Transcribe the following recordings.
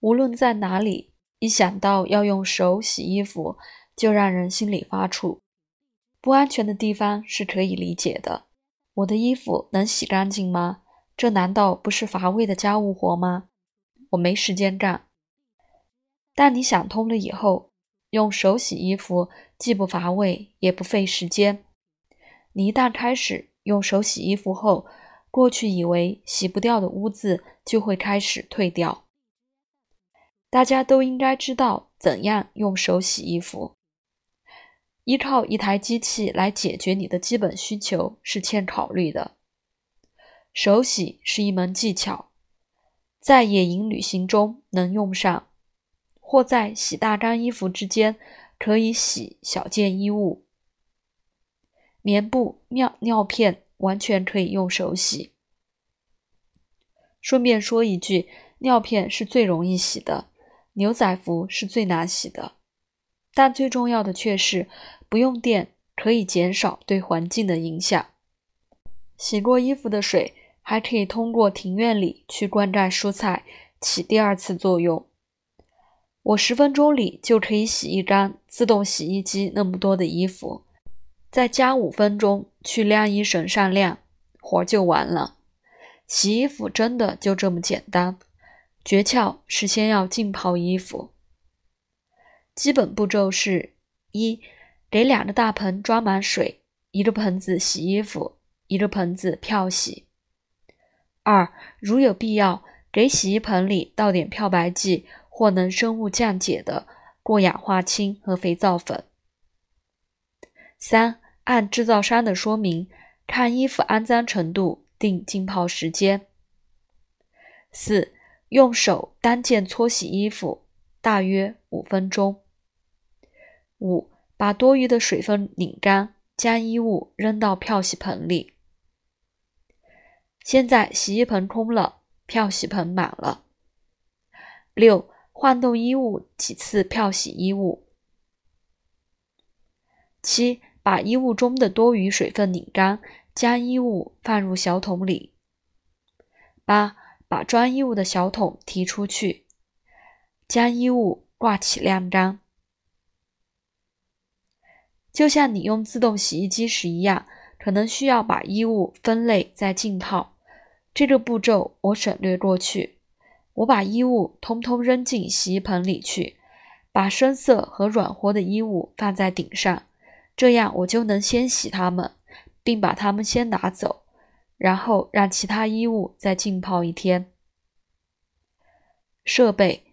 无论在哪里，一想到要用手洗衣服，就让人心里发怵。不安全的地方是可以理解的。我的衣服能洗干净吗？这难道不是乏味的家务活吗？我没时间干。但你想通了以后，用手洗衣服既不乏味，也不费时间。你一旦开始用手洗衣服后，过去以为洗不掉的污渍就会开始退掉。大家都应该知道怎样用手洗衣服。依靠一台机器来解决你的基本需求是欠考虑的。手洗是一门技巧，在野营旅行中能用上，或在洗大干衣服之间可以洗小件衣物。棉布、尿尿片完全可以用手洗。顺便说一句，尿片是最容易洗的，牛仔服是最难洗的。但最重要的却是。不用电可以减少对环境的影响。洗过衣服的水还可以通过庭院里去灌溉蔬菜，起第二次作用。我十分钟里就可以洗一干自动洗衣机那么多的衣服，再加五分钟去晾衣绳上晾，活就完了。洗衣服真的就这么简单。诀窍是先要浸泡衣服。基本步骤是：一。给两个大盆装满水，一个盆子洗衣服，一个盆子漂洗。二，如有必要，给洗衣盆里倒点漂白剂或能生物降解的过氧化氢和肥皂粉。三，按制造商的说明，看衣服肮脏程度定浸泡时间。四，用手单件搓洗衣服，大约五分钟。五。把多余的水分拧干，将衣物扔到漂洗盆里。现在洗衣盆空了，漂洗盆满了。六，换动衣物几次漂洗衣物。七，把衣物中的多余水分拧干，将衣物放入小桶里。八，把装衣物的小桶提出去，将衣物挂起晾干。就像你用自动洗衣机时一样，可能需要把衣物分类再浸泡。这个步骤我省略过去。我把衣物通通扔进洗衣盆里去，把深色和软和的衣物放在顶上，这样我就能先洗它们，并把它们先拿走，然后让其他衣物再浸泡一天。设备：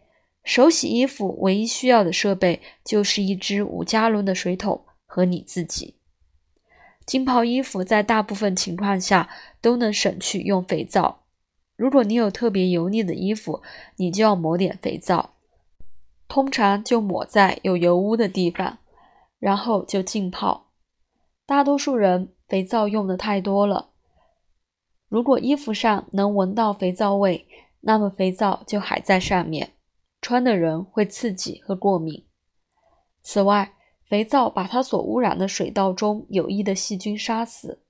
手洗衣服唯一需要的设备就是一只五加仑的水桶。和你自己浸泡衣服，在大部分情况下都能省去用肥皂。如果你有特别油腻的衣服，你就要抹点肥皂，通常就抹在有油污的地方，然后就浸泡。大多数人肥皂用的太多了，如果衣服上能闻到肥皂味，那么肥皂就还在上面，穿的人会刺激和过敏。此外，肥皂把它所污染的水道中有益的细菌杀死。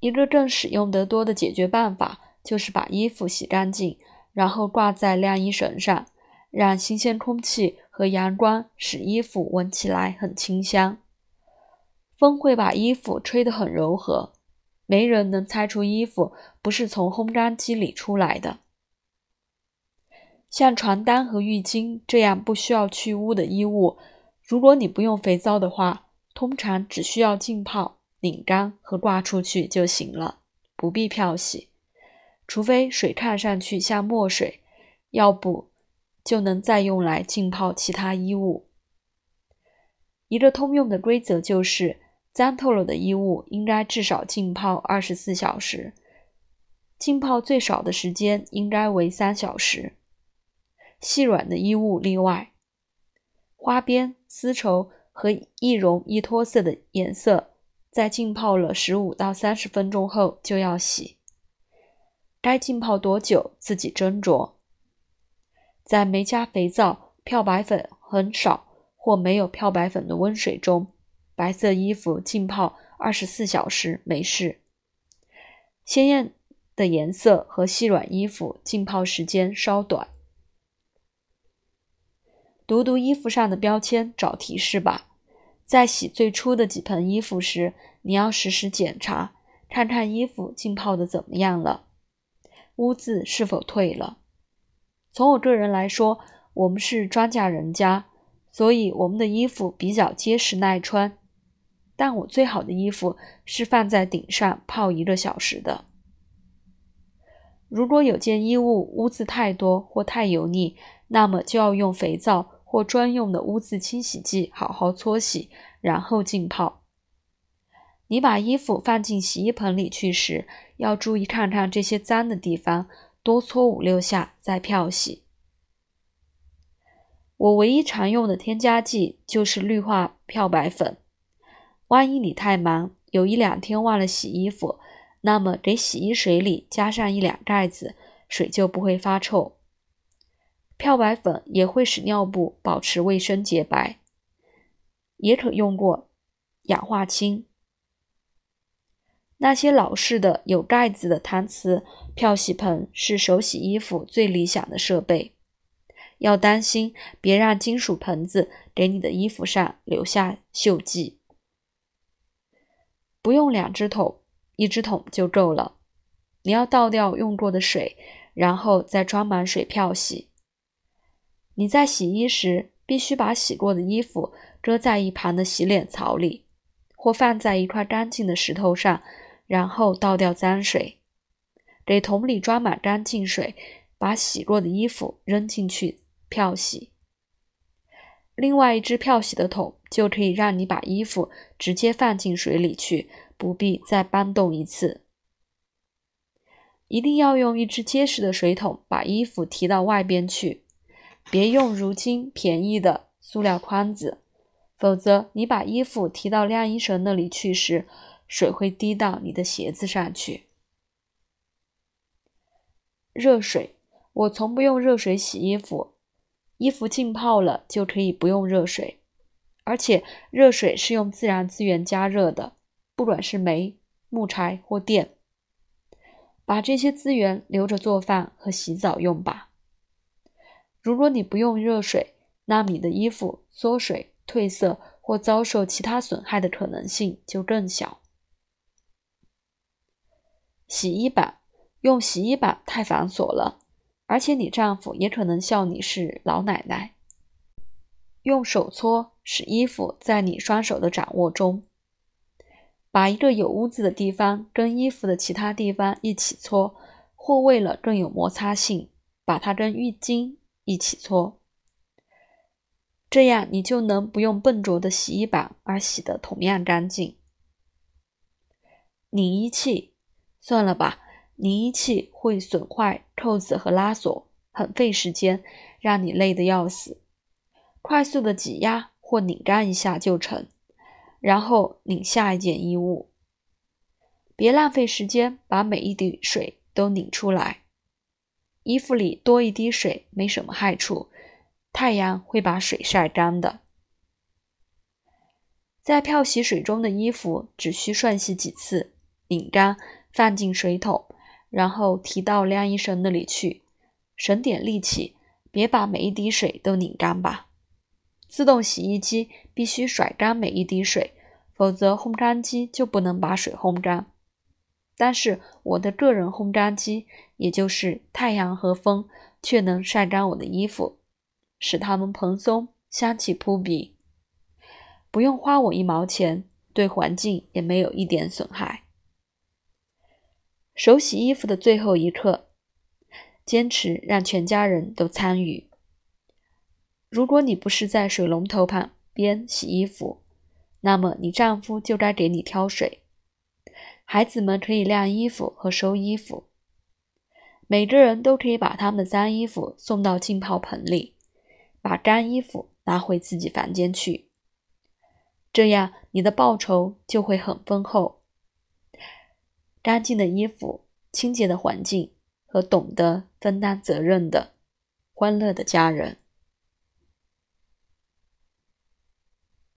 一个更使用得多的解决办法就是把衣服洗干净，然后挂在晾衣绳上，让新鲜空气和阳光使衣服闻起来很清香。风会把衣服吹得很柔和，没人能猜出衣服不是从烘干机里出来的。像床单和浴巾这样不需要去污的衣物。如果你不用肥皂的话，通常只需要浸泡、拧干和挂出去就行了，不必漂洗。除非水看上去像墨水，要不就能再用来浸泡其他衣物。一个通用的规则就是，脏透了的衣物应该至少浸泡二十四小时，浸泡最少的时间应该为三小时，细软的衣物例外。花边、丝绸和易溶易脱色的颜色，在浸泡了十五到三十分钟后就要洗。该浸泡多久自己斟酌。在没加肥皂、漂白粉很少或没有漂白粉的温水中，白色衣服浸泡二十四小时没事。鲜艳的颜色和细软衣服浸泡时间稍短。读读衣服上的标签，找提示吧。在洗最初的几盆衣服时，你要实时检查，看看衣服浸泡的怎么样了，污渍是否退了。从我个人来说，我们是庄稼人家，所以我们的衣服比较结实耐穿。但我最好的衣服是放在顶上泡一个小时的。如果有件衣物污渍太多或太油腻，那么就要用肥皂或专用的污渍清洗剂好好搓洗，然后浸泡。你把衣服放进洗衣盆里去时，要注意看看这些脏的地方，多搓五六下再漂洗。我唯一常用的添加剂就是氯化漂白粉。万一你太忙，有一两天忘了洗衣服，那么给洗衣水里加上一两盖子，水就不会发臭。漂白粉也会使尿布保持卫生洁白，也可用过氧化氢。那些老式的有盖子的搪瓷漂洗盆是手洗衣服最理想的设备，要当心别让金属盆子给你的衣服上留下锈迹。不用两只桶，一只桶就够了。你要倒掉用过的水，然后再装满水漂洗。你在洗衣时，必须把洗过的衣服搁在一旁的洗脸槽里，或放在一块干净的石头上，然后倒掉脏水，给桶里装满干净水，把洗过的衣服扔进去漂洗。另外一只漂洗的桶就可以让你把衣服直接放进水里去，不必再搬动一次。一定要用一只结实的水桶把衣服提到外边去，别用如今便宜的塑料筐子，否则你把衣服提到晾衣绳那里去时，水会滴到你的鞋子上去。热水，我从不用热水洗衣服。衣服浸泡了就可以不用热水，而且热水是用自然资源加热的，不管是煤、木柴或电，把这些资源留着做饭和洗澡用吧。如果你不用热水，那你的衣服缩水、褪色或遭受其他损害的可能性就更小。洗衣板，用洗衣板太繁琐了。而且你丈夫也可能笑你是老奶奶。用手搓，使衣服在你双手的掌握中。把一个有污渍的地方跟衣服的其他地方一起搓，或为了更有摩擦性，把它跟浴巾一起搓。这样你就能不用笨拙的洗衣板而洗得同样干净。拧衣器，算了吧。拧衣器会损坏扣子和拉锁，很费时间，让你累得要死。快速的挤压或拧干一下就成，然后拧下一件衣物。别浪费时间，把每一滴水都拧出来。衣服里多一滴水没什么害处，太阳会把水晒干的。在漂洗水中的衣服只需涮洗几次，拧干，放进水桶。然后提到晾衣绳那里去，省点力气，别把每一滴水都拧干吧。自动洗衣机必须甩干每一滴水，否则烘干机就不能把水烘干。但是我的个人烘干机，也就是太阳和风，却能晒干我的衣服，使它们蓬松、香气扑鼻，不用花我一毛钱，对环境也没有一点损害。手洗衣服的最后一刻，坚持让全家人都参与。如果你不是在水龙头旁边洗衣服，那么你丈夫就该给你挑水。孩子们可以晾衣服和收衣服。每个人都可以把他们的脏衣服送到浸泡盆里，把干衣服拿回自己房间去。这样，你的报酬就会很丰厚。干净的衣服、清洁的环境和懂得分担责任的欢乐的家人。